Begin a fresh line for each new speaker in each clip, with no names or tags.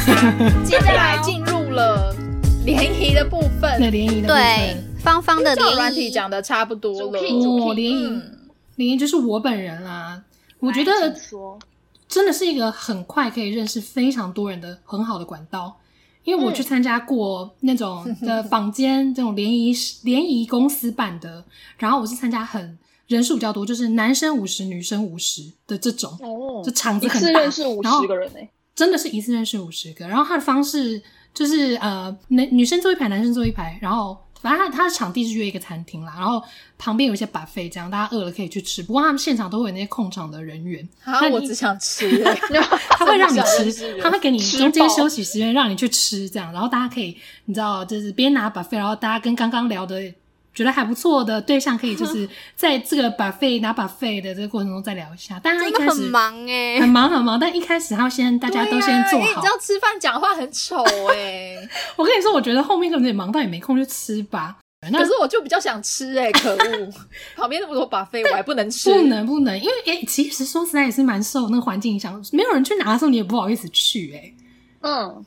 接下来进入了联谊的部分，
对联谊的部分，
对芳芳的联谊。
软体讲的差不多了。
我联谊，联谊就是我本人啦。我觉得真的是一个很快可以认识非常多人的很好的管道，因为我去参加过那种的坊间这种联谊 联谊公司办的，然后我是参加很人数比较多，就是男生五十女生五十的这种，哦，就场子很大，
认识五十个人诶，
真的是一次认识五十个，然后他的方式就是呃，男女生坐一排，男生坐一排，然后。反正他他的场地是约一个餐厅啦，然后旁边有一些 buffet，这样大家饿了可以去吃。不过他们现场都会有那些控场的人员，
啊，我只想吃，
他会让你 吃，他会给你中间休息时间让你去吃，这样，然后大家可以你知道，就是边拿 buffet，然后大家跟刚刚聊的。觉得还不错的对象，可以就是 在这个 buffet 拿 buffet 的这个过程中再聊一下。但他一开始
很忙哎、欸，
很忙很忙。但一开始他要先大家都先做好。你
知道吃饭讲话很丑哎、欸。
我跟你说，我觉得后面可能也忙到也没空去吃吧。
可是我就比较想吃哎、欸，可恶！旁边那么多 buffet，我还不能吃。
不能不能，因为哎、欸，其实说实在也是蛮受那个环境影响。没有人去拿的时候，你也不好意思去哎、欸。嗯。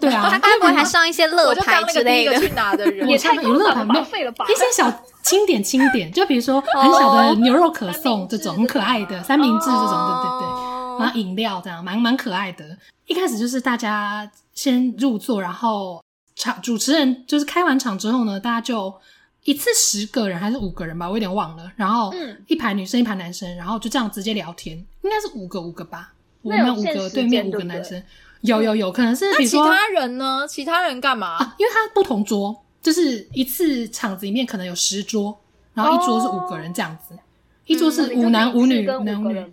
对啊，
他该不会还上一些乐牌之类的？
去拿的人
也上娱乐牌吗？一些小清点清点，就比如说很小的牛肉可颂这种很可爱的三明治这种，对对对，然后饮料这样蛮蛮可爱的。一开始就是大家先入座，然后场主持人就是开完场之后呢，大家就一次十个人还是五个人吧，我有点忘了。然后一排女生一排男生，然后就这样直接聊天，应该是五个五个吧，我们五个对面五个男生。有有有可能是，那
其他人呢？其他人干嘛？
啊，因为他不同桌，就是一次场子里面可能有十桌，然后一桌是五个人这样子，哦、一桌是五男五女，五男五女。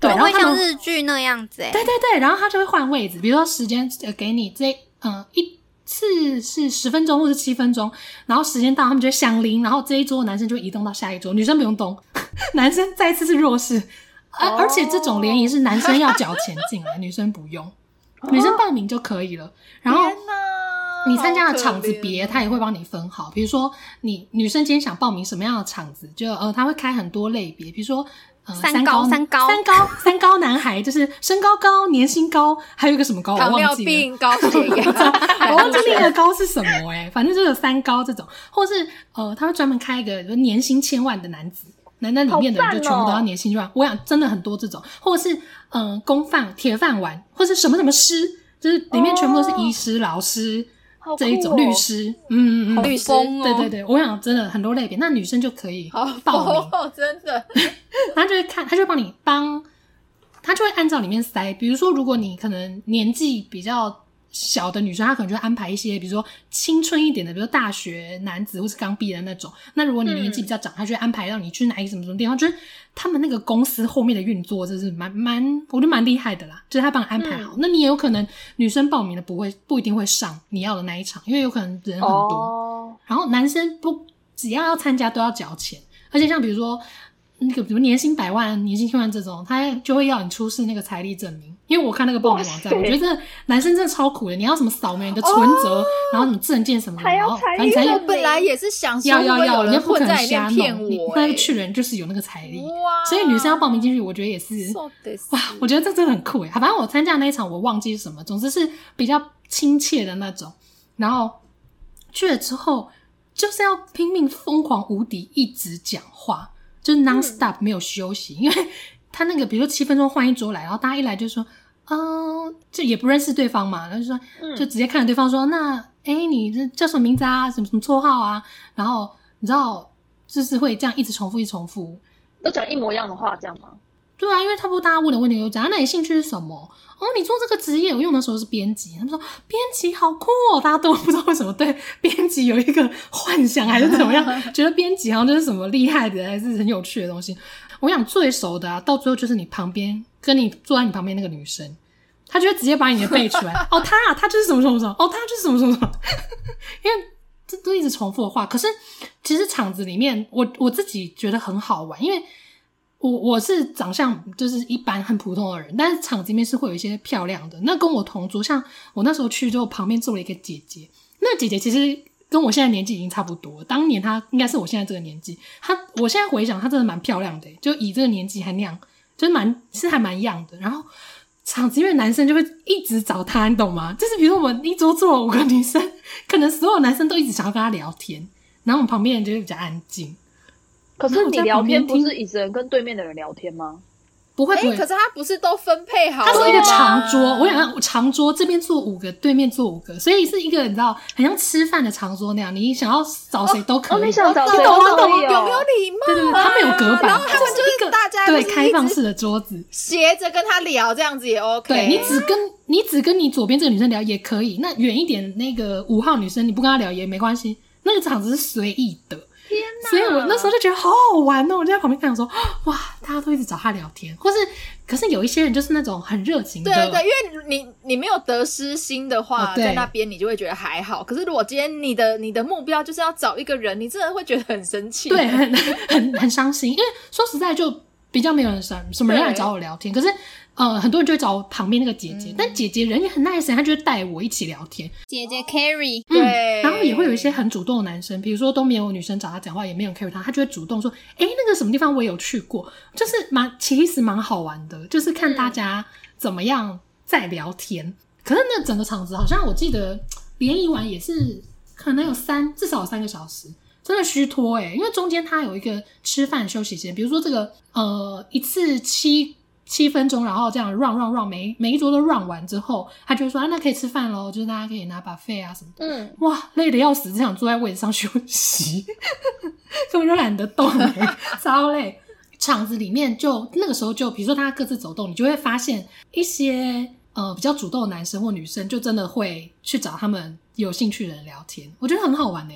对，然后
像日剧那样子，哎，
对对对，然后他就会换位置，比如说时间呃给你这嗯一次是十分钟或者七分钟，然后时间到他们就会响铃，然后这一桌男生就会移动到下一桌，女生不用动，男生再一次是弱势，而、哦、而且这种联谊是男生要缴钱进来，女生不用。女生报名就可以了，然后你参加的场子别，他也会帮你分好。比如说，你女生今天想报名什么样的场子，就呃，他会开很多类别，比如说呃，三高、三高、三高、三高男孩，就是身高高、年薪高，还有一个什么高，我忘记了。
高血压，
我忘记那个高是什么诶、欸、反正就是三高这种，或是呃，他会专门开一个就年薪千万的男子。那那里面的人就全部都要年薪千万，我想真的很多这种，或者是嗯，公饭铁饭碗，或是什么什么师，就是里面全部都是医师、老师这一种律师，嗯嗯嗯，律师，对对对，我想真的很多类别，那女生就可以报名，
真的，
他就会看，他就帮你帮，他就会按照里面塞，比如说如果你可能年纪比较。小的女生，她可能就会安排一些，比如说青春一点的，比如说大学男子或是刚毕业的那种。那如果你年纪比较长，她、嗯、就会安排让你去哪一个什么什么地方。就是他们那个公司后面的运作，就是蛮蛮，我觉得蛮厉害的啦。就是他帮你安排好，嗯、那你也有可能女生报名的不会不一定会上你要的那一场，因为有可能人很多。哦、然后男生不只要要参加都要缴钱，而且像比如说。那个，比如年薪百万、年薪千万这种，他就会要你出示那个财力证明。因为我看那个报名网站，我觉得男生真的超苦的。你要什么扫描你的存折，哦、然后什么证件什么的，然后反正
我本来也是想
要要要
人家
不可能瞎弄。你那个去人就是有那个财力，哇所以女生要报名进去，我觉得也是哇，我觉得这真的很酷诶。反正我参加那一场，我忘记是什么，总之是比较亲切的那种。然后去了之后，就是要拼命疯狂无敌，一直讲话。就是 non stop 没有休息，嗯、因为他那个，比如说七分钟换一桌来，然后大家一来就说，嗯，就也不认识对方嘛，然后就说，就直接看着对方说，那，哎、欸，你这叫什么名字啊？什么什么绰号啊？然后你知道，就是会这样一直重复，一直重复，
都讲一模一样的话，这样吗？
对啊，因为差不多大家问的问题都讲，那你兴趣是什么？哦，你做这个职业，我用的时候是编辑。他们说编辑好酷哦，大家都不知道为什么对编辑有一个幻想，还是怎么样，觉得编辑好像就是什么厉害的，还是很有趣的东西。我想最熟的啊，到最后就是你旁边跟你坐在你旁边那个女生，她就会直接把你的背出来。哦，她啊，她就是什么什么什么，哦，她就是什么什么什么，因为这都一直重复的话。可是其实场子里面，我我自己觉得很好玩，因为。我我是长相就是一般很普通的人，但是场子里面是会有一些漂亮的。那跟我同桌，像我那时候去之后，旁边坐了一个姐姐。那姐姐其实跟我现在年纪已经差不多，当年她应该是我现在这个年纪。她我现在回想，她真的蛮漂亮的，就以这个年纪还那样，就是蛮是还蛮样的。然后场子，因为男生就会一直找他，你懂吗？就是比如说我们一桌坐五个女生，可能所有男生都一直想要跟他聊天，然后我们旁边人就会比较安静。
可是你聊天不是一直跟对面的人聊天吗？
不会不会，
可是他不是都分配好了？
它是一个长桌，我想要长桌这边坐五个，对面坐五个，所以是一个你知道，很像吃饭的长桌那样，你想要找谁都可以。
你想找
谁都可以，
有没有礼貌？
对对对，他没有隔板，
然后他们就是大家
对开放式的桌子，
斜着跟他聊，这样子也 OK。
对，你只跟你只跟你左边这个女生聊也可以，那远一点那个五号女生你不跟她聊也没关系，那个场子是随意的。
天哪！
所以我那时候就觉得好好玩哦，我就在旁边看，说 哇，大家都一直找他聊天，或是可是有一些人就是那种很热情的，
对对对，因为你你没有得失心的话，
哦、
在那边你就会觉得还好。可是如果今天你的你的目标就是要找一个人，你真的会觉得很生气，
对，很很很伤心。因为说实在，就比较没有人什什么人来找我聊天，可是。呃，很多人就会找旁边那个姐姐，嗯、但姐姐人也很 nice，她就会带我一起聊天。
姐姐 carry，
嗯，对，然然后也会有一些很主动的男生，比如说都没有女生找他讲话，也没有 carry 他，他就会主动说：“哎、那个什么地方我也有去过。”就是蛮其实蛮好玩的，就是看大家怎么样在聊天。可是那整个场子好像我记得联谊完也是可能有三至少有三个小时，真的虚脱哎，因为中间他有一个吃饭休息时间，比如说这个呃一次七。七分钟，然后这样 run run run，每每一桌都 run 完之后，他就说啊，那可以吃饭喽，就是大家可以拿 buffet 啊什么的。嗯，哇，累得要死，只想坐在位置上休息，根本就懒得动，超累。场子里面就那个时候就，比如说大家各自走动，你就会发现一些呃比较主动的男生或女生，就真的会去找他们有兴趣的人聊天，我觉得很好玩呢。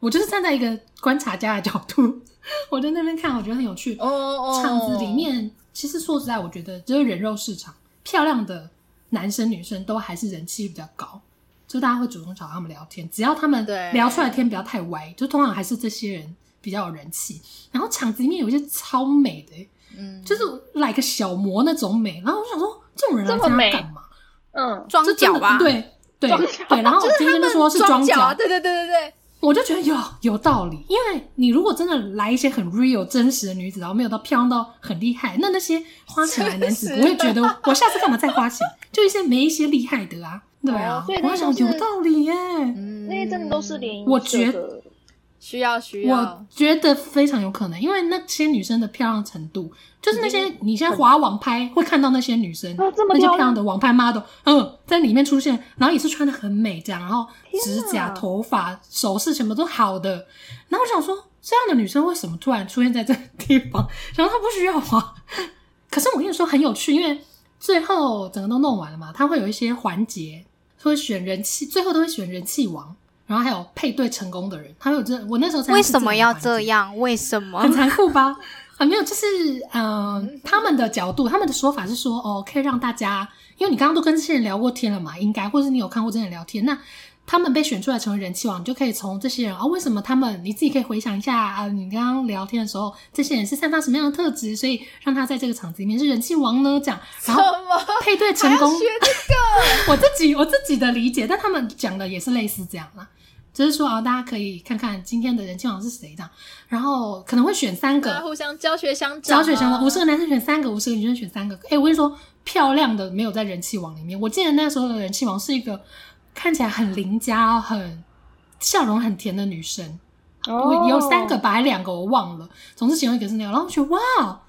我就是站在一个观察家的角度，我在那边看，我觉得很有趣。哦哦，场子里面。其实说实在，我觉得就是人肉市场，漂亮的男生女生都还是人气比较高，就大家会主动找他们聊天，只要他们聊出来的天不要太歪，就通常还是这些人比较有人气。然后场子里面有一些超美的，嗯，就是来个小模那种美。然后我想说，这种人来这样干嘛？嗯，
装脚吧？
对对对。然后我今天就说是装脚，
对对对对对。
我就觉得有有道理，因为你如果真的来一些很 real 真实的女子，然后没有到漂亮到很厉害，那那些花钱来男子不会觉得 我下次干嘛再花钱？就一些没一些厉害的啊，对啊，
对，
我想有道理耶，
那些真的都是联谊，
我觉得
需要需要，
我觉得非常有可能，因为那些女生的漂亮程度。就是那些你现在滑网拍会看到那些女生，那些漂亮的网拍 model，嗯，在里面出现，然后也是穿的很美这样，然后指甲、头发、首饰什么都好的。然后我想说，这样的女生为什么突然出现在这个地方？然后她不需要滑。可是我跟你说很有趣，因为最后整个都弄完了嘛，他会有一些环节会选人气，最后都会选人气王，然后还有配对成功的人，他会有这。我那时候才
为什么要这样？为什么
很残酷吧？啊，没有，就是嗯、呃，他们的角度，他们的说法是说，哦，可以让大家，因为你刚刚都跟这些人聊过天了嘛，应该，或是你有看过这些人聊天，那他们被选出来成为人气王，你就可以从这些人啊、哦，为什么他们，你自己可以回想一下啊，你刚刚聊天的时候，这些人是散发什么样的特质，所以让他在这个场子里面是人气王呢？这样，然后配对成功，
学这个，
我自己我自己的理解，但他们讲的也是类似这样啦。就是说啊，大家可以看看今天的人气王是谁这样，然后可能会选三个，
互相教学相长，
教学相长，五十个男生选三个，五十个女生选三个。哎，我跟你说，漂亮的没有在人气王里面。我记得那时候的人气王是一个看起来很邻家、很笑容很甜的女生，哦，有三个吧，还两个我忘了，总之其中一个是那样。然后我觉得哇。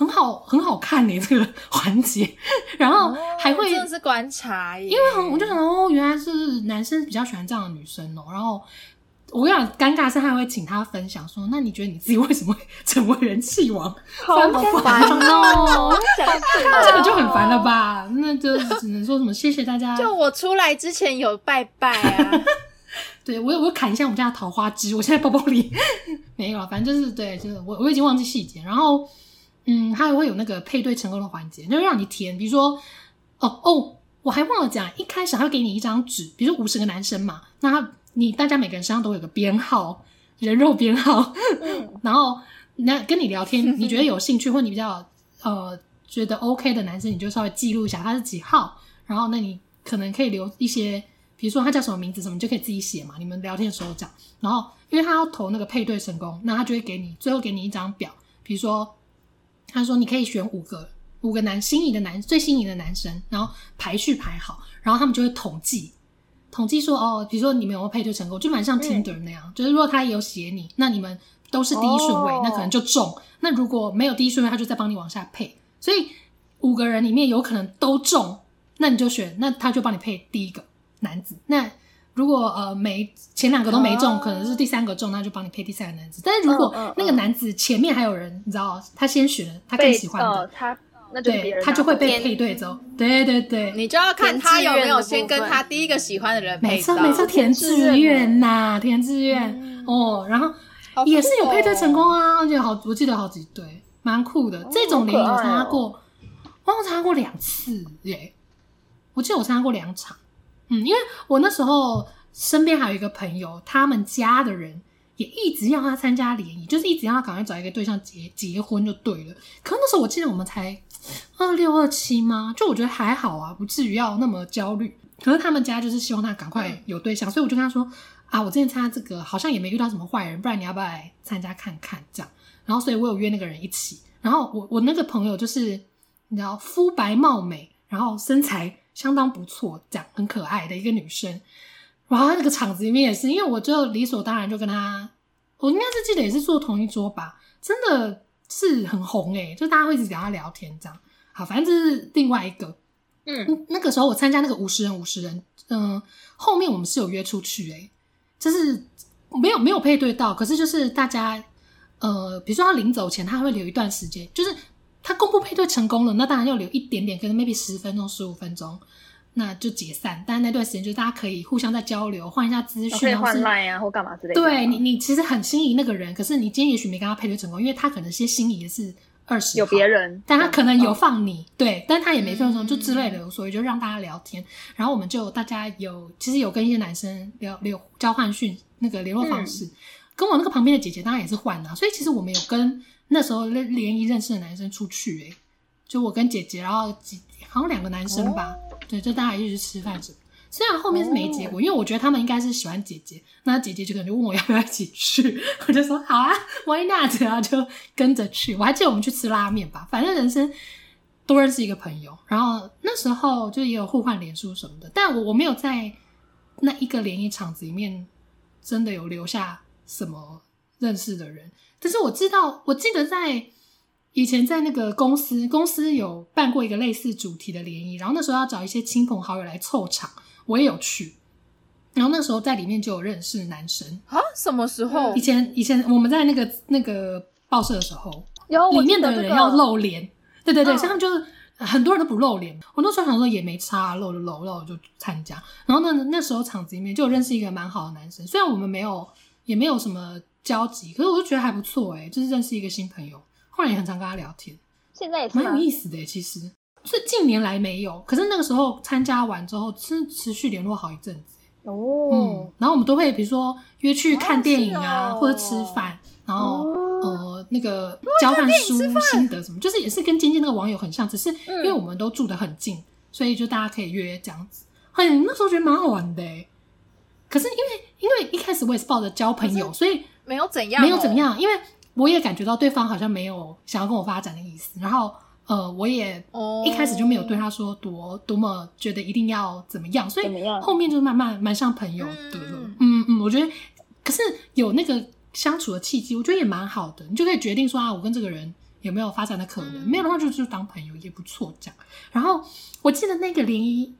很好，很好看你这个环节，然后还会、
哦、真的是观察耶，
因为很我就想哦，原来是男生比较喜欢这样的女生哦。然后我跟你讲，尴尬是他会请他分享说，那你觉得你自己为什么 会成为人气王？
好烦哦，
这个就很烦了吧？那就只能说什么谢谢大家。
就我出来之前有拜拜啊，
对我有我砍一下我们家的桃花枝，我现在包包里没有了，反正就是对，就是我我已经忘记细节，然后。嗯，它还会有那个配对成功的环节，就是让你填。比如说，哦哦，我还忘了讲，一开始他会给你一张纸，比如说五十个男生嘛，那他你大家每个人身上都有个编号，人肉编号，嗯、然后那跟你聊天，你觉得有兴趣或你比较呃觉得 OK 的男生，你就稍微记录一下他是几号，然后那你可能可以留一些，比如说他叫什么名字什么，你就可以自己写嘛，你们聊天的时候讲。然后因为他要投那个配对成功，那他就会给你最后给你一张表，比如说。他说：“你可以选五个五个男心仪的男最心仪的男生，然后排序排好，然后他们就会统计统计说哦，比如说你们有没有配对成功，就蛮像 Tinder 那样，嗯、就是如果他也有写你，那你们都是第一顺位，哦、那可能就中。那如果没有第一顺位，他就再帮你往下配。所以五个人里面有可能都中，那你就选，那他就帮你配第一个男子。那如果呃没前两个都没中，哦、可能是第三个中，那就帮你配第三个男子。但是如果那个男子前面还有人，你知道，他先选了，他更喜欢的，
呃、他那就
对，他就会被配对走。对对对，
你就要看他有没有先跟他第一个喜欢的人配到。
没错没错，填志愿呐，填志愿、嗯、哦，然后也是有配对成功啊，而且好，我记得好几对，蛮酷的。哦、这种联谊我参加过，我参加过两次耶，我记得我参加过两场。嗯，因为我那时候身边还有一个朋友，他们家的人也一直要他参加联谊，就是一直要他赶快找一个对象结结婚就对了。可那时候我记得我们才二六二七吗？就我觉得还好啊，不至于要那么焦虑。可是他们家就是希望他赶快有对象，所以我就跟他说啊，我之前参加这个好像也没遇到什么坏人，不然你要不要来参加看看？这样，然后所以我有约那个人一起。然后我我那个朋友就是你知道肤白貌美，然后身材。相当不错，这样很可爱的一个女生。然后那个场子里面也是，因为我就理所当然就跟她，我应该是记得也是坐同一桌吧，真的是很红诶、欸，就大家会一直跟她聊天这样。好，反正这是另外一个。嗯，那个时候我参加那个五十人五十人，嗯、呃，后面我们是有约出去诶、欸，就是没有没有配对到，可是就是大家呃，比如说他临走前他会留一段时间，就是。他公布配对成功了，那当然要留一点点，可能 maybe 十分钟、十五分钟，那就解散。但是那段时间就是大家可以互相在交流，换一下资讯，
可以换 line 啊或干嘛之类的。
对你，你其实很心仪那个人，可是你今天也许没跟他配对成功，因为他可能先心仪的是二十，
有别人，
但他可能有放你，嗯、对，但他也没分成，就之类的，嗯、所以就让大家聊天。然后我们就大家有，其实有跟一些男生聊聊交换讯那个联络方式，嗯、跟我那个旁边的姐姐当然也是换啊，所以其实我们有跟。那时候联联谊认识的男生出去诶、欸，就我跟姐姐，然后几好像两个男生吧，哦、对，就大家一起去吃饭什么。虽然后面是没结果，哦、因为我觉得他们应该是喜欢姐姐，那姐姐就可能就问我要不要一起去，我就说好啊，Why not？然后就跟着去。我还记得我们去吃拉面吧，反正人生多认识一个朋友。然后那时候就也有互换脸书什么的，但我我没有在那一个联谊场子里面真的有留下什么认识的人。但是我知道，我记得在以前在那个公司，公司有办过一个类似主题的联谊，然后那时候要找一些亲朋好友来凑场，我也有去。然后那时候在里面就有认识男生
啊？什么时候？
以前以前我们在那个那个报社的时候，
有
里面的人要露脸，对对对，
嗯、
所以他们就是很多人都不露脸。我那时候想说也没差，露就露，露就参加。然后那，那时候场子里面就有认识一个蛮好的男生，虽然我们没有也没有什么。交集，可是我就觉得还不错哎，就是认识一个新朋友，后来也很常跟他聊天，
现在也是蛮
有意思的。其实是近年来没有，可是那个时候参加完之后，是持续联络好一阵子
哦。
嗯，然后我们都会比如说约去看电影啊，或者吃饭，然后呃那个交换书心得什么，就是也是跟尖尖那个网友很像，只是因为我们都住得很近，所以就大家可以约这样子。哎，那时候觉得蛮好玩的。可是因为因为一开始我也是抱着交朋友，所以。
没有怎样、哦，
没有怎样，因为我也感觉到对方好像没有想要跟我发展的意思，然后呃，我也一开始就没有对他说多多么觉得一定要怎么样，所以后面就慢慢蛮像朋友的了。嗯嗯，嗯，我觉得可是有那个相处的契机，我觉得也蛮好的，你就可以决定说啊，我跟这个人有没有发展的可能，嗯、没有的话就就当朋友也不错这样。然后我记得那个联谊，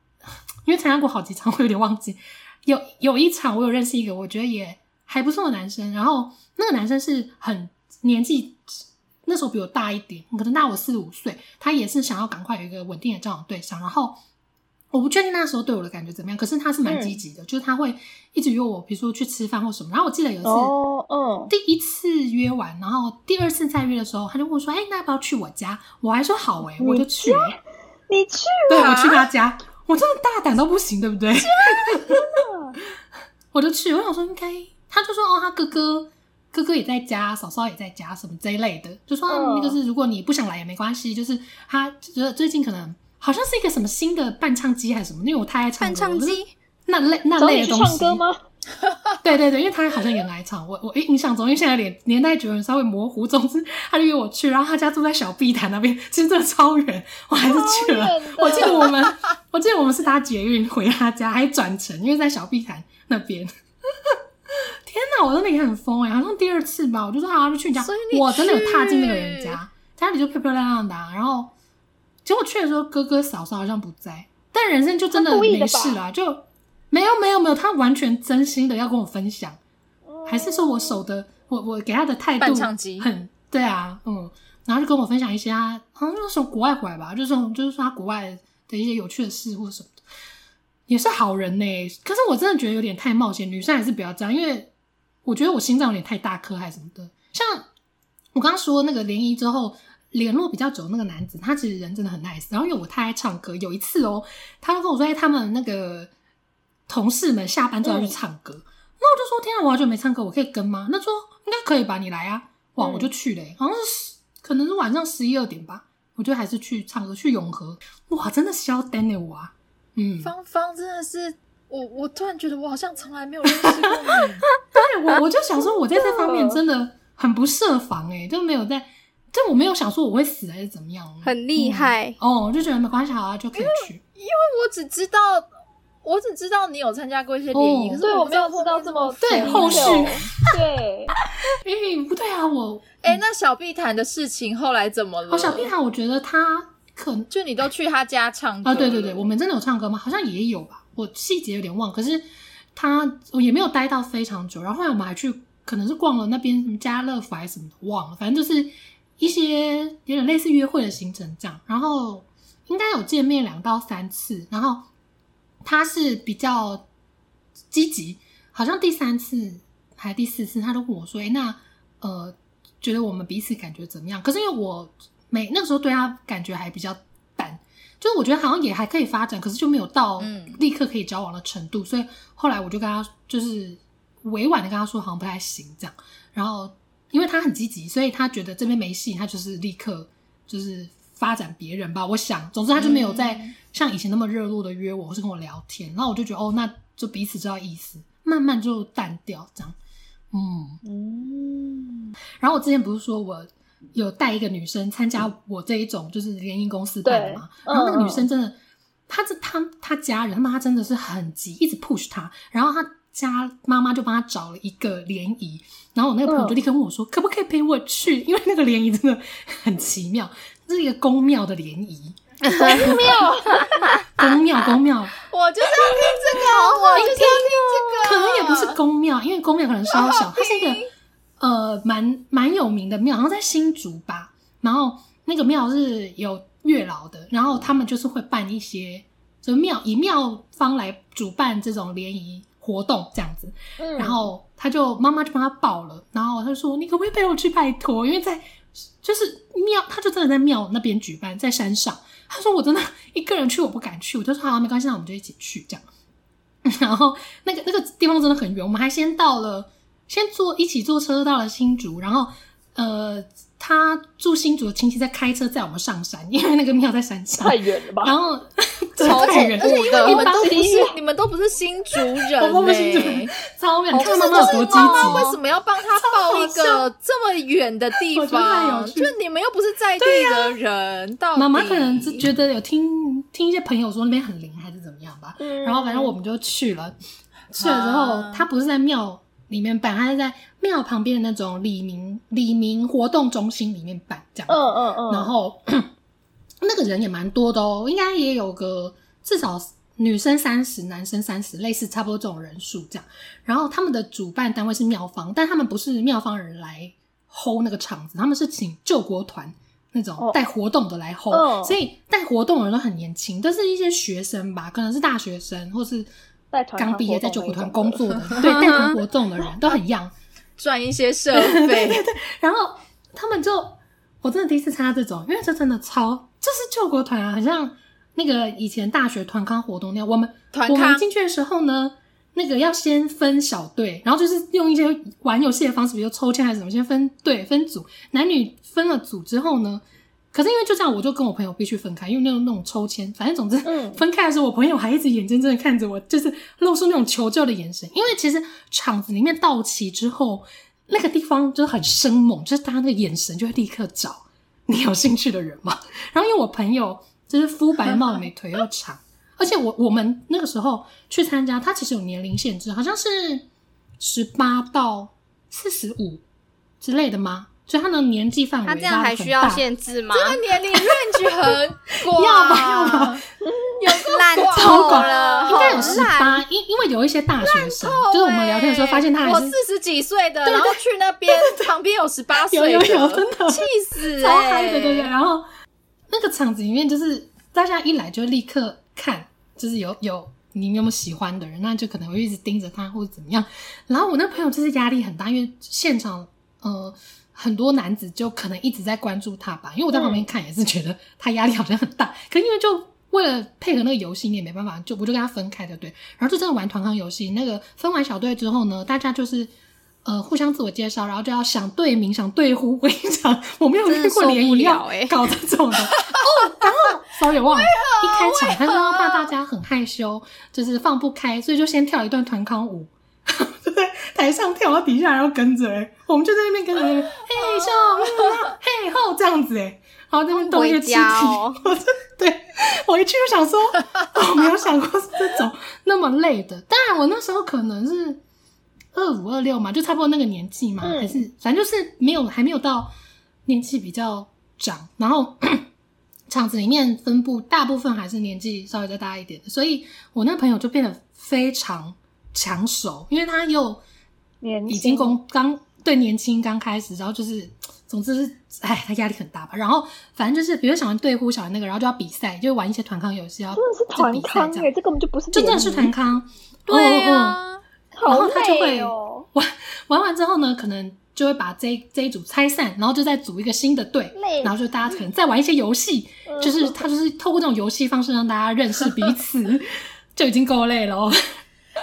因为参加过好几场，我有点忘记，有有一场我有认识一个，我觉得也。还不错的男生，然后那个男生是很年纪，那时候比我大一点，可能大我四五岁。他也是想要赶快有一个稳定的交往对象。然后我不确定那时候对我的感觉怎么样，可是他是蛮积极的，嗯、就是他会一直约我，比如说去吃饭或什么。然后我记得有一次，哦，嗯，第一次约完，然后第二次再约的时候，他就问我说：“哎，那要不要去我家？”我还说好、欸，哎，我就去。
你去？
对，我去他家，我真的大胆到不行，对不对？我就去，我想说应该。他就说哦，他哥哥哥哥也在家，嫂嫂也在家，什么这一类的，就说、嗯、那个是如果你不想来也没关系，就是他觉得最近可能好像是一个什么新的伴唱机还是什么，因为我太爱唱歌，伴唱机那类那类的东西，
唱歌吗？
对对对，因为他好像也很爱唱，我我印象中，因为现在年年代久远稍微模糊，总之他就约我去，然后他家住在小碧潭那边，其实真的超远，我还是去了。我记得我们，我记得我们是搭捷运回他家，还转乘，因为在小碧潭那边。天哪，我真的也很疯哎，好像第二次吧，我就说好，就去你家，我真的有踏进那个人家，家里就漂漂亮亮的，然后结果去的时候，哥哥嫂嫂好像不在，但人生就真的没事了，就没有没有没有，他完全真心的要跟我分享，还是说我守的，我我给他的态度很对啊，嗯，然后就跟我分享一些他好像从国外回来吧，就是说就是说他国外的一些有趣的事或什么的，也是好人呢，可是我真的觉得有点太冒险，女生还是不要这样，因为。我觉得我心脏有点太大颗，还是什么的。像我刚刚说那个联谊之后联络比较久那个男子，他其实人真的很 nice。然后因为我太爱唱歌，有一次哦，他就跟我说：“哎，他们那个同事们下班就要去唱歌。嗯”那我就说：“天啊，我好久没唱歌，我可以跟吗？”那说：“应该可以吧，你来啊！”哇，我就去了，好像是可能是晚上十一二点吧。我觉得还是去唱歌，去永和。哇，真的消单的我啊！嗯，
芳芳真的是。我我突然觉得我好像从来没有认识过你，
对，我我就想说我在这方面真的很不设防哎、欸，就没有在，就我没有想说我会死还是怎么样，
很厉害、
嗯、哦，我就觉得没关系，好啊，就可以去，
因为，因为我只知道我只知道你有参加过一些联谊，可是我没有知道这么
对后续，
对，
哎不对啊，我
哎、欸、那小碧潭的事情后来怎么了？
哦，小碧潭，我觉得他可能
就你都去他家唱歌
啊，对对对，我们真的有唱歌吗？好像也有吧。我细节有点忘，可是他我也没有待到非常久。然后后来我们还去，可能是逛了那边什么家乐福还是什么，忘了。反正就是一些有点类似约会的行程这样。然后应该有见面两到三次。然后他是比较积极，好像第三次还是第四次，他都跟我说：“哎，那呃，觉得我们彼此感觉怎么样？”可是因为我没那个时候对他感觉还比较。就我觉得好像也还可以发展，可是就没有到立刻可以交往的程度，嗯、所以后来我就跟他就是委婉的跟他说，好像不太行这样。然后因为他很积极，所以他觉得这边没戏，他就是立刻就是发展别人吧。我想，总之他就没有再像以前那么热络的约我，或是跟我聊天。然后我就觉得哦，那就彼此知道意思，慢慢就淡掉这样。嗯嗯。然后我之前不是说我。有带一个女生参加我这一种就是联谊公司办的嘛，然后那个女生真的，她是她她家人，他妈真的是很急，一直 push 她，然后她家妈妈就帮她找了一个联谊，然后我那个朋友就立刻问我说，可不可以陪我去？因为那个联谊真的很奇妙，这是一个宫庙的联谊，宫庙，宫庙，宫庙，
我就是要听这个，我就是要听这个，
可能也不是宫庙，因为宫庙可能稍小，它是一个。呃，蛮蛮有名的庙，好像在新竹吧。然后那个庙是有月老的，然后他们就是会办一些，就庙以庙方来主办这种联谊活动这样子。嗯，然后他就妈妈就帮他报了，然后他就说：“你可不可以陪我去拜托？因为在就是庙，他就真的在庙那边举办，在山上。”他说：“我真的一个人去，我不敢去。”我就说：“好，没关系，那我们就一起去这样。”然后那个那个地方真的很远，我们还先到了。先坐一起坐车到了新竹，然后呃，他住新竹的亲戚在开车载我们上山，因为那个庙在山上，
太远了吧？
然后
超远，而且因为你们都不是你们都不是新竹人，
我们不是新竹人，超远。你看妈妈有多积极，妈妈
为什么要帮他报一个这么远的地方？就你们又不是在地的人，到
妈妈可能是觉得有听听一些朋友说那边很灵，还是怎么样吧？然后反正我们就去了，去了之后，他不是在庙。里面办，他是在庙旁边的那种李明李明活动中心里面办，这样。嗯嗯嗯。然后 那个人也蛮多的哦，应该也有个至少女生三十，男生三十，类似差不多这种人数这样。然后他们的主办单位是庙方，但他们不是庙方人来 hold 那个场子，他们是请救国团那种带活动的来 hold，哦。所以带活动的人都很年轻，都是一些学生吧，可能是大学生或是。刚毕业在救国团工作的，对带团活动的人都很 young，
赚一些社费。对对对，然
后他们就，我真的第一次参加这种，因为这真的超，就是救国团啊，很像那个以前大学团康活动那样。我们团康我们进去的时候呢，那个要先分小队，然后就是用一些玩游戏的方式，比如抽签还是什么，先分队分组，男女分了组之后呢。可是因为就这样，我就跟我朋友必须分开，因为那种那种抽签，反正总之，分开的时候，我朋友还一直眼睁睁的看着我，就是露出那种求救的眼神。因为其实场子里面到齐之后，那个地方就是很生猛，就是大家那个眼神就会立刻找你有兴趣的人嘛。然后因为我朋友就是肤白貌美，腿又长，而且我我们那个时候去参加，他其实有年龄限制，好像是十八到四十五之类的吗？所以他的年纪范围，
他这样还需要限制吗？
这个年龄 range 很广，
要吧要吧，
有 烂透了，
应该有十八，因因为有一些大学生，就是我们聊天的时候发现他还是
我四十几岁的，然后去那边旁边有十八岁的，
有有有，真的。
气死，
超嗨的，对对对。然后那个场子里面，就是大家一来就立刻看，就是有有你有没有喜欢的人，那就可能会一直盯着他或者怎么样。然后我那朋友就是压力很大，因为现场呃。很多男子就可能一直在关注他吧，因为我在旁边看也是觉得他压力好像很大。嗯、可因为就为了配合那个游戏，你也没办法，就我就跟他分开的对。然后就真的玩团康游戏，那个分完小队之后呢，大家就是呃互相自我介绍，然后就要想队名、想队呼。我跟你讲，我没有遇过联谊要搞这种的 哦。然后稍微忘了，一开场他说怕大家很害羞，就是放不开，所以就先跳一段团康舞。对，台上跳到底下，然后跟着哎，我们就在那边跟着，嘿咻，嘿吼这样子哎，然后在那边动一些肢体。我对，我一去就想说，我 没有想过是这种那么累的。当然，我那时候可能是二五二六嘛，就差不多那个年纪嘛，还是反正就是没有还没有到年纪比较长。然后 场子里面分布大部分还是年纪稍微再大一点的，所以我那个朋友就变得非常。抢手，因为他又已经刚刚对年轻刚开始，然后就是 总之是哎，他压力很大吧。然后反正就是，比如想玩队呼，小孩那个，然后就要比赛，就玩一些团康游戏，要
真的是团康哎，这根本就不是
真的是团康，
对啊，
然后他就会玩玩完之后呢，可能就会把这这一组拆散，然后就再组一个新的队，然后就大家可能再玩一些游戏，就是他就是透过这种游戏方式让大家认识彼此，就已经够累了哦。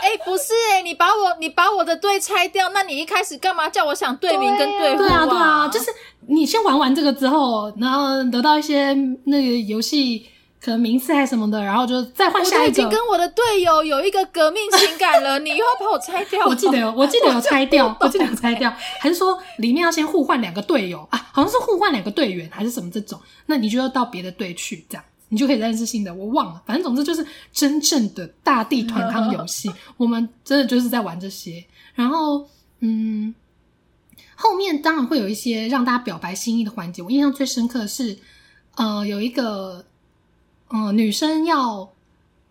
哎、欸，不是哎、欸，你把我你把我的队拆掉，那你一开始干嘛叫我想队名跟队呼啊？
对啊，对啊，就是你先玩完这个之后，然后得到一些那个游戏可能名次还是什么的，然后就再换下一个。我已经
跟我的队友有一个革命情感了，你又要把我拆掉？
我记得有，我记得有拆掉，我记得有拆掉，还是说里面要先互换两个队友啊？好像是互换两个队员还是什么这种？那你就要到别的队去这样。你就可以认识新的，我忘了，反正总之就是真正的大地团康游戏，我们真的就是在玩这些。然后，嗯，后面当然会有一些让大家表白心意的环节。我印象最深刻的是，呃，有一个，呃，女生要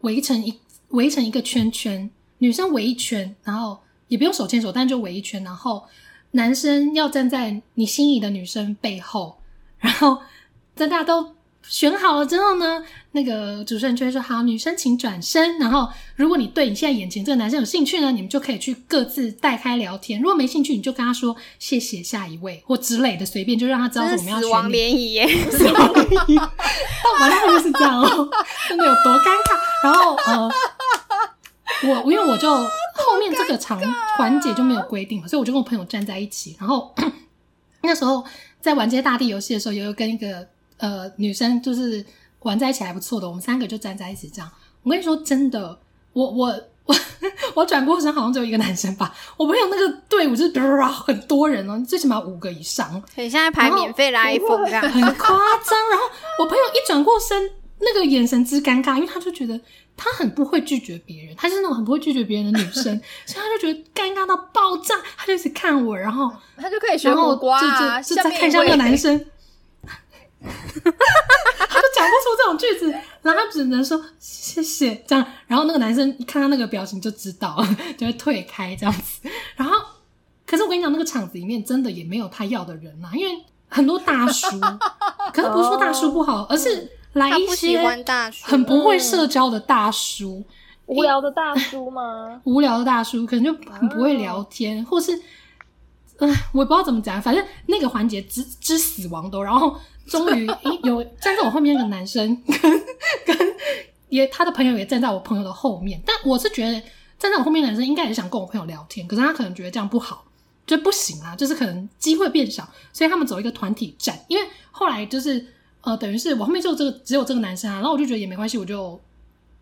围成一围成一个圈圈，女生围一圈，然后也不用手牵手，但就围一圈，然后男生要站在你心仪的女生背后，然后在大家都。选好了之后呢，那个主持人就会说：“好，女生请转身。然后，如果你对你现在眼前这个男生有兴趣呢，你们就可以去各自带开聊天。如果没兴趣，你就跟他说谢谢，下一位或之类的，随便就让他知道我们要选你。”死
亡联谊耶，
死亡联谊，到完了就是这样哦，真的有多尴尬。然后呃，我因为我就后面这个场环节就没有规定了，所以我就跟我朋友站在一起。然后 那时候在玩这些大地游戏的时候，也有跟一个。呃，女生就是玩在一起还不错的，我们三个就站在一起这样。我跟你说真的，我我我 我转过身好像只有一个男生吧。我朋友那个队伍就是很多人哦，最起码五个以上。
你，现在排免费的 iPhone 这样，
很夸张。然后我朋友一转过身，那个眼神之尴尬，因为他就觉得他很不会拒绝别人，他是那种很不会拒绝别人的女生，所以他就觉得尴尬到爆炸，他就一直看我，然后
他就可以学苦瓜啊，
就就再看一下那个男生。他就讲不出这种句子，然后他只能说谢谢这样。然后那个男生一看他那个表情就知道了，就会退开这样子。然后，可是我跟你讲，那个场子里面真的也没有他要的人呐，因为很多大叔。可是不是说大叔不好，而是来一些很不会社交的大叔，
无聊的大叔吗？
无聊的大叔可能就很不会聊天，或是，呃，我也不知道怎么讲，反正那个环节之之死亡都，然后。终于 有站在我后面那个男生跟，跟跟也他的朋友也站在我朋友的后面，但我是觉得站在我后面的男生应该也想跟我朋友聊天，可是他可能觉得这样不好，就不行啊，就是可能机会变少，所以他们走一个团体战。因为后来就是呃，等于是我后面就这个只有这个男生啊，然后我就觉得也没关系，我就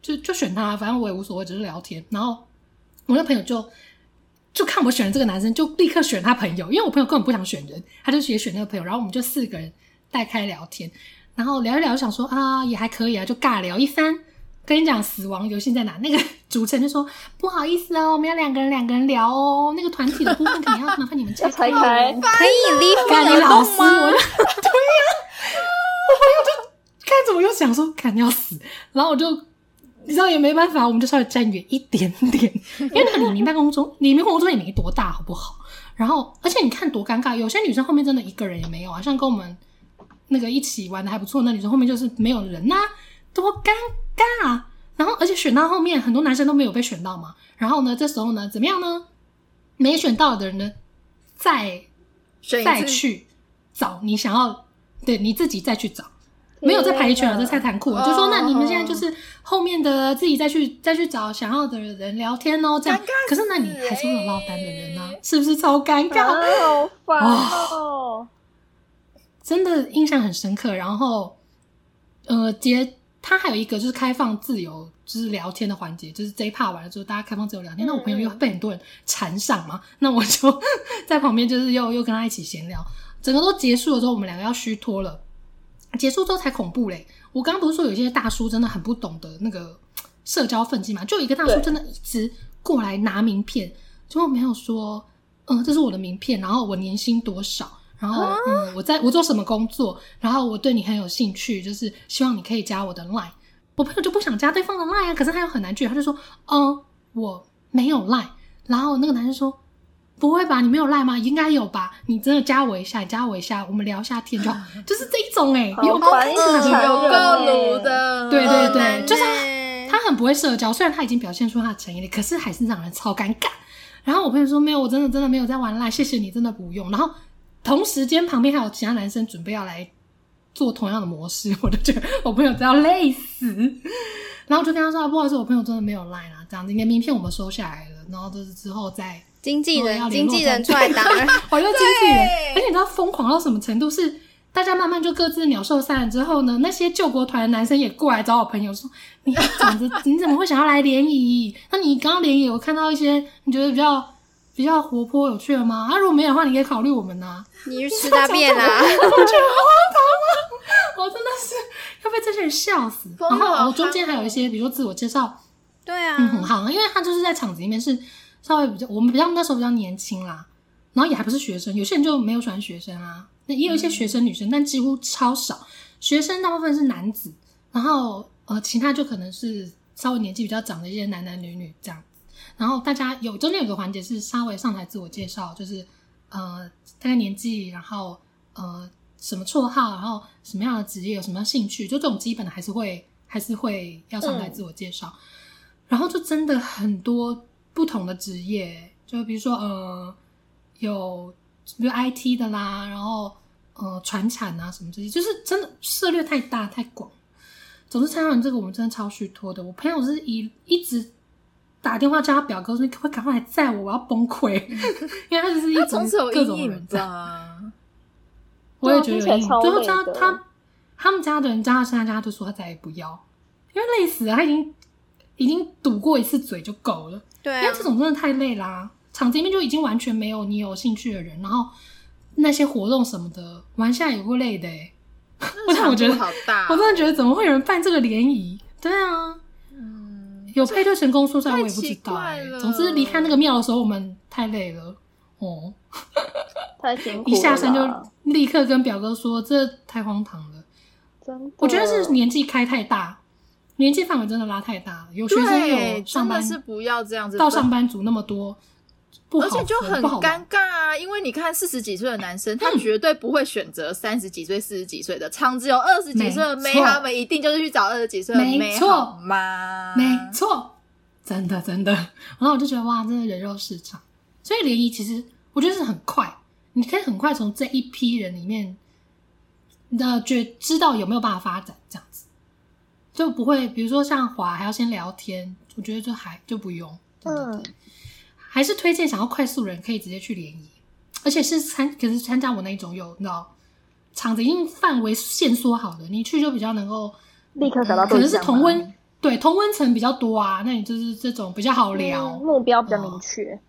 就就选他，反正我也无所谓，只是聊天。然后我那朋友就就看我选了这个男生，就立刻选他朋友，因为我朋友根本不想选人，他就直接选那个朋友。然后我们就四个人带开聊天，然后聊一聊，想说啊也还可以啊，就尬聊一番。跟你讲，死亡游戏在哪？那个主持人就说不好意思哦，我们要两个人两个人聊哦，那个团体的部分肯定要麻烦你们拆开，哦，
可以离
开你老师，我就对呀，我朋友就看着我又想说看要死，然后我就你知道也没办法，我们就稍微站远一点点，因为那个李明办公桌，李明办公桌也没多大，好不好？然后而且你看多尴尬，有些女生后面真的一个人也没有啊，像跟我们那个一起玩的还不错，那女生后面就是没有人呐，多尴尬。然后而且选到后面很多男生都没有被选到嘛，然后呢这时候呢怎么样呢？没选到的人呢，再再去找你想要，对你自己再去找，没有再排一圈了，这太残酷了。就说那你们现在就是后面的自己再去再去找想要的人聊天哦，这样。可是那你还是会有落单的人呢、啊，是不是超尴尬？
好烦哦，
真的印象很深刻。然后呃接。他还有一个就是开放自由，就是聊天的环节，就是这一 part 完了之后，大家开放自由聊天。嗯、那我朋友又被很多人缠上嘛，那我就 在旁边，就是又又跟他一起闲聊。整个都结束了之后，我们两个要虚脱了。结束之后才恐怖嘞！我刚刚不是说有些大叔真的很不懂得那个社交分际嘛？就有一个大叔真的一直过来拿名片，结果没有说，嗯，这是我的名片，然后我年薪多少。然后，嗯，我在我做什么工作？然后我对你很有兴趣，就是希望你可以加我的 line。我朋友就不想加对方的 line 啊，可是他又很难拒绝，他就说，嗯，我没有 line。然后那个男生说，不会吧，你没有 line 吗？应该有吧？你真的加我一下，你加我一下，我们聊一下天就好，就是这一种哎、欸，有够
有够鲁的，
对对对，就是他，他很不会社交，虽然他已经表现出他的诚意了，可是还是让人超尴尬。然后我朋友说，没有，我真的真的没有在玩 line，谢谢你，真的不用。然后。同时间旁边还有其他男生准备要来做同样的模式，我就觉得我朋友都要累死，然后我就跟他说：“啊不好意思，我朋友真的没有 line 啊，这样子，你的名片我们收下来了，然后就是之后再
经纪人经纪人出来打，
我就 经纪人，而且你知道疯狂到什么程度？是大家慢慢就各自鸟兽散了之后呢，那些救国团的男生也过来找我朋友说：你怎么 你怎么会想要来联谊？那你刚刚联谊，我看到一些你觉得比较。”比较活泼有趣的吗？啊，如果没有的话，你可以考虑我们呢、啊。
你去吃大便啦！我觉
得好荒唐啊！我真的是要被这些人笑死。然后我中间还有一些，比如说自我介绍，
对啊，
嗯，很好，因为他就是在场子里面是稍微比较，我们比较那时候比较年轻啦，然后也还不是学生，有些人就没有喜欢学生啊。那也有一些学生女生，嗯、但几乎超少。学生大部分是男子，然后呃，其他就可能是稍微年纪比较长的一些男男女女这样。然后大家有中间有个环节是稍微上台自我介绍，就是呃大概年纪，然后呃什么绰号，然后什么样的职业，有什么样兴趣，就这种基本的还是会还是会要上台自我介绍。嗯、然后就真的很多不同的职业，就比如说呃有比如 IT 的啦，然后呃传产啊什么这些，就是真的涉猎太大太广。总之参加完这个，我们真的超虚脱的。我朋友是一一直。打电话叫他表哥说：“你可不可以赶快来载我，我要崩溃。”因为他就是一种各种人渣。我也觉得有阴影。最后他他他们家的人叫他现在家，就说他再也不要，因为累死了。他已经已经堵过一次嘴就够了。对、啊，因为这种真的太累啦、啊。场子里面就已经完全没有你有兴趣的人，然后那些活动什么的玩下来也会累的、欸。我真的觉得好大，我真的觉得怎么会有人办这个联谊？对啊。嗯有配对成功说出来，我也不知道。总之离开那个庙的时候，我们太累了哦，
太辛苦了。
一下山就立刻跟表哥说，这太荒唐了。真的，我觉得是年纪开太大，年纪范围真的拉太大了。有学生有上班，
是不要这样子。
到上班族那么多。
而且就很尴尬啊，因为你看四十几岁的男生，他绝对不会选择三十几岁、四十几岁的，厂子有二十几岁的妹，他们一定就是去找二十几岁的妹，错吗？
没错，真的真的。然后我就觉得哇，真的人肉市场。所以联谊其实我觉得是很快，你可以很快从这一批人里面的觉知道有没有办法发展，这样子就不会，比如说像华还要先聊天，我觉得就还就不用。对对对。嗯还是推荐想要快速人可以直接去联谊，而且是参可是参加我那一种有你知道场子已经范围限缩好的，你去就比较能够
立刻找到、嗯，
可能是同温，对，同温层比较多啊，那你就是这种比较好聊，
嗯、目标比较明确。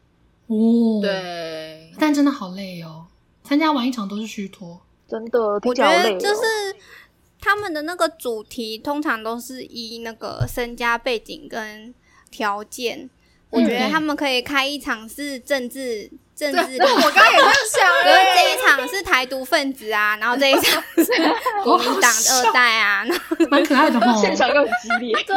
哦，
对，
但真的好累哦，参加完一场都是虚脱，
真的，
我觉得就是他们的那个主题通常都是以那个身家背景跟条件。我觉得他们可以开一场是政治 政治，
对，我刚刚也这样想。
因为这一场是台独分子啊，然后这一场是国民党二代啊，
蛮可爱的哦。
现场又很激烈，
对，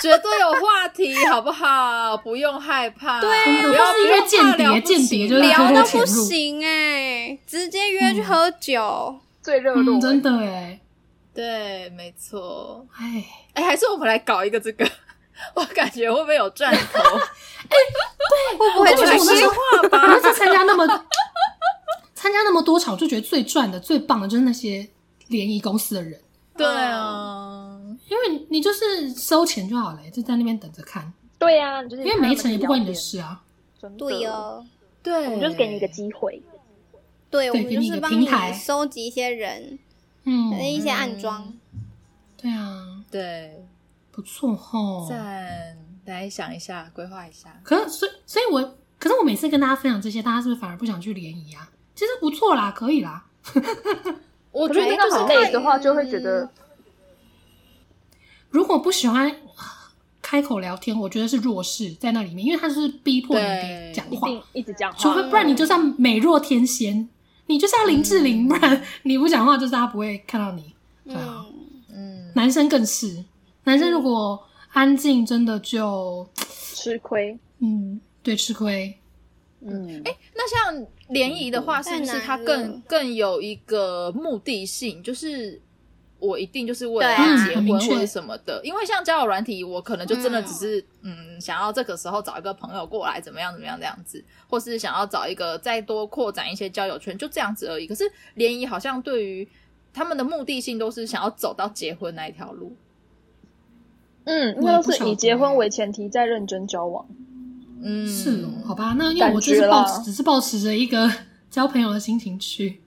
绝对有话题，好不好？不用害怕，
对，
不要
因为间谍，间谍就是
聊到不行哎，直接约去喝酒，
最热络，
真的哎，
对，没错。
哎
哎，还是我们来搞一个这个。我感觉会不会有赚头？哎、
欸，对，
会不会讲实话吧？
而且参加那么参加那么多场，就觉得最赚的、最棒的就是那些联谊公司的人。
对啊，
因为你就是收钱就好了，就在那边等着看。
对啊，就是、
因为没成也不关你的事啊。
对哦，
对，
我们就是给你一个机会。
对，我们就是帮你收集一些人，
嗯，
一些暗装。
对啊，
对。
不错齁，
再来想一下，规划一下。
可是，所以，所以我，可是我每次跟大家分享这些，大家是不是反而不想去联谊啊？其实不错啦，可以啦。
我觉得就是
很累的话，就会觉得，
如果不喜欢开口聊天，我觉得是弱势在那里面，因为他是逼迫你得讲话，
一,一直讲话，
除非不然你就算美若天仙，你就像林志玲，嗯、不然你不讲话，就是他不会看到你。对啊，
嗯，
男生更是。男生如果安静，真的就
吃亏。
嗯，对，吃亏。
嗯，哎、欸，那像联谊的话，是不是它更更有一个目的性？就是我一定就是为了要结婚或者什么的。因为像交友软体，我可能就真的只是嗯，嗯，想要这个时候找一个朋友过来，怎么样怎么样这样子，或是想要找一个再多扩展一些交友圈，就这样子而已。可是联谊好像对于他们的目的性，都是想要走到结婚那一条路。
嗯，那都是以结婚为前提再认真交往。
嗯，
是哦，好吧，那因为我就是只是抱持着一个交朋友的心情去。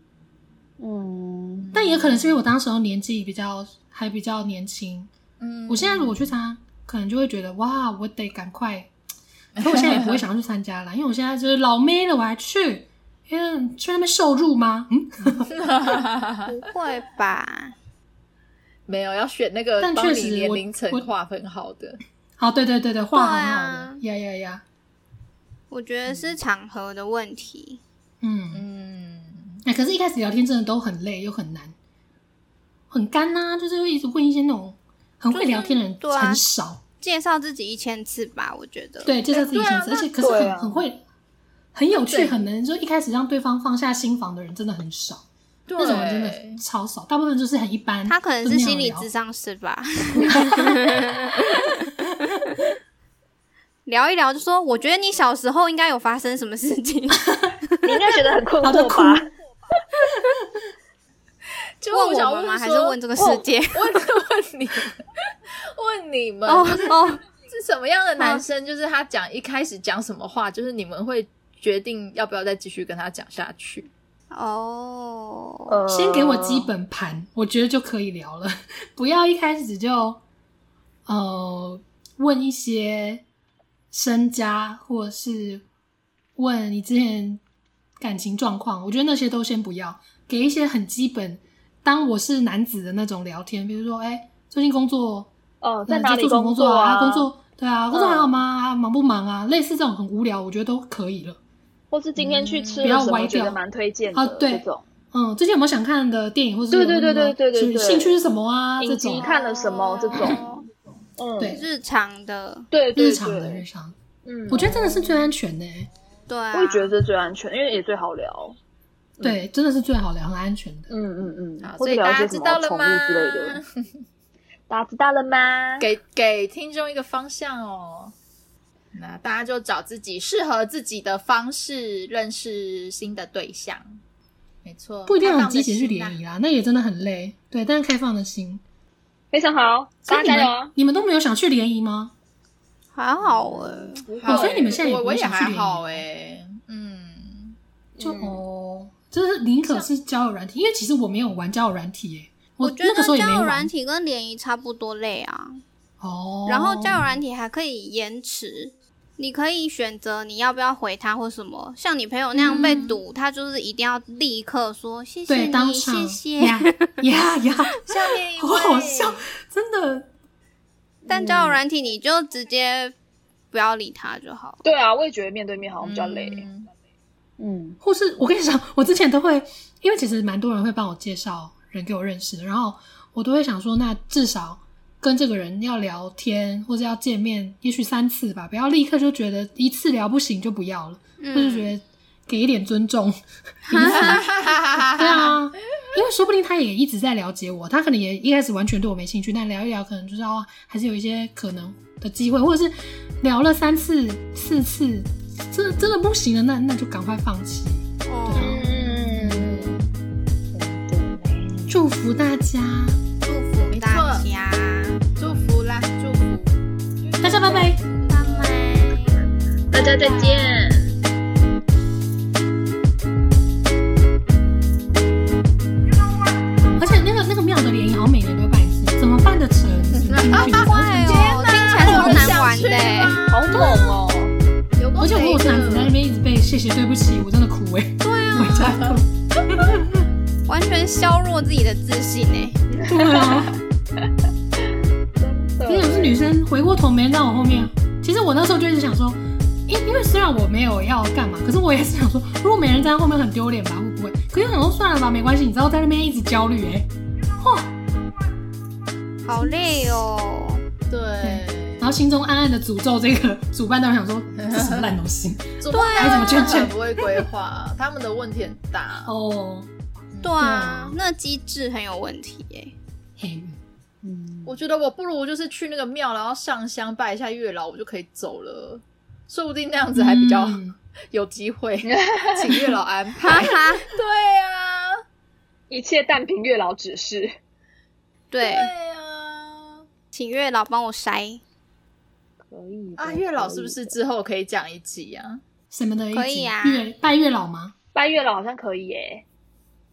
嗯，
但也可能是因为我当时候年纪比较还比较年轻。
嗯，
我现在如果去参加，可能就会觉得哇，我得赶快。可我现在也不会想要去参加了，因为我现在就是老妹了，我还去，因为去那边受辱吗？嗯，
不会吧。
没有要选那个但确实年龄层划分好的，
好，对对对对，划很好的，呀呀呀！
我觉得是场合的问题。
嗯嗯，哎，可是，一开始聊天真的都很累又很难，很干呐、啊，就是会一直问一些那种很会聊天的人很少，就是啊、
介绍自己一千次吧，我觉得。
对，介绍自己一千次，而且可是很很会，很有趣，很能就一开始让对方放下心防的人真的很少。
对
那种人真的超少，大部分就是很一般。
他可能是心理智商师吧。聊一聊就说，我觉得你小时候应该有发生什么事情，你
应该觉得很困惑吧？
就问我想问吗？
还是问这个世界？
问问你，问你们
哦哦，
是什么样的男生？就是他讲一开始讲什么话，就是你们会决定要不要再继续跟他讲下去。
哦、
oh，先给我基本盘，我觉得就可以聊了。不要一开始就呃问一些身家，或者是问你之前感情状况。我觉得那些都先不要，给一些很基本，当我是男子的那种聊天，比如说，哎、欸，最近工作
哦，在哪
里工作啊？工作对啊，工作还好吗？
嗯、
忙不忙啊？类似这种很无聊，我觉得都可以了。
或是今天去吃了什么，我觉得蛮推荐的。啊，
对，这种，嗯，最近有没有想看的电影，或是
对对对对对对对，
兴趣是什么啊？这种
看了什么？这种，
嗯，对，日常的，
对，
日常的日常，嗯，我觉得真的是最安全的。
对啊，
我也觉得这最安全，因为也最好聊。
对，真的是最好聊，很安全的。
嗯嗯嗯，
所以大家知道了吗？
大家知道了吗？
给给听众一个方向哦。那大家就找自己适合自己的方式认识新的对象，没错，
不一定要很积极去联谊啦，那也真的很累。对，但是开放的心
非常好，大家加油！
你们都没有想去联谊吗？
还好哎、
欸，所以你们现在也不
我也
想去联谊
哎，嗯，
就哦，就是宁可是交友软体，因为其实我没有玩交友软体哎。我，
我觉得交友软体跟联谊差不多累啊。
哦。
然后交友软体还可以延迟，你可以选择你要不要回他或什么。像你朋友那样被堵，嗯、他就是一定要立刻说谢谢你，谢谢
呀呀呀！
下面一位，
好好笑，真的。
但交友软体你就直接不要理他就好。
对啊，我也觉得面对面好像比较累。
嗯，嗯，或是我跟你讲，我之前都会，因为其实蛮多人会帮我介绍。人给我认识的，然后我都会想说，那至少跟这个人要聊天或者要见面，也许三次吧，不要立刻就觉得一次聊不行就不要了，嗯、或者觉得给一点尊重。对啊，因为说不定他也一直在了解我，他可能也一开始完全对我没兴趣，但聊一聊，可能就是哦，还是有一些可能的机会，或者是聊了三次、四次，真的真的不行了，那那就赶快放弃。对啊。祝福大家，
祝福大家，
祝福啦，祝福
大家，拜拜，
拜拜，
大家再
见。且那个那个庙的联谊，好像每年都办一次，怎么办得成？
好怪哦，听起来好难玩的，
好猛哦！
而且我有男子在那边一直被谢谢对不起，我真的哭哎，
对啊，完全削弱自己的自信呢。
对啊，因为我是女生，回过头没人在我后面。其实我那时候就一直想说，因因为虽然我没有要干嘛，可是我也是想说，如果没人在后面很丢脸吧，会不会？可是想说算了吧，没关系。你知道在那边一直焦虑哎，哇，
好累哦。
对，
然后心中暗暗的诅咒这个 主办单位，想说 这是什么烂东西？
对，
还怎么劝劝？
不会规划，他们的问题很大
哦。
对啊，那机制很有问题耶。
嗯，我觉得我不如就是去那个庙，然后上香拜一下月老，我就可以走了。说不定那样子还比较有机会，请月老安排。对啊，
一切但凭月老指示。
对
啊，
请月老帮我筛。
可以
啊，月老是不是之后可以讲一集啊？
什么的？
可以啊，
月拜月老吗？
拜月老好像可以耶。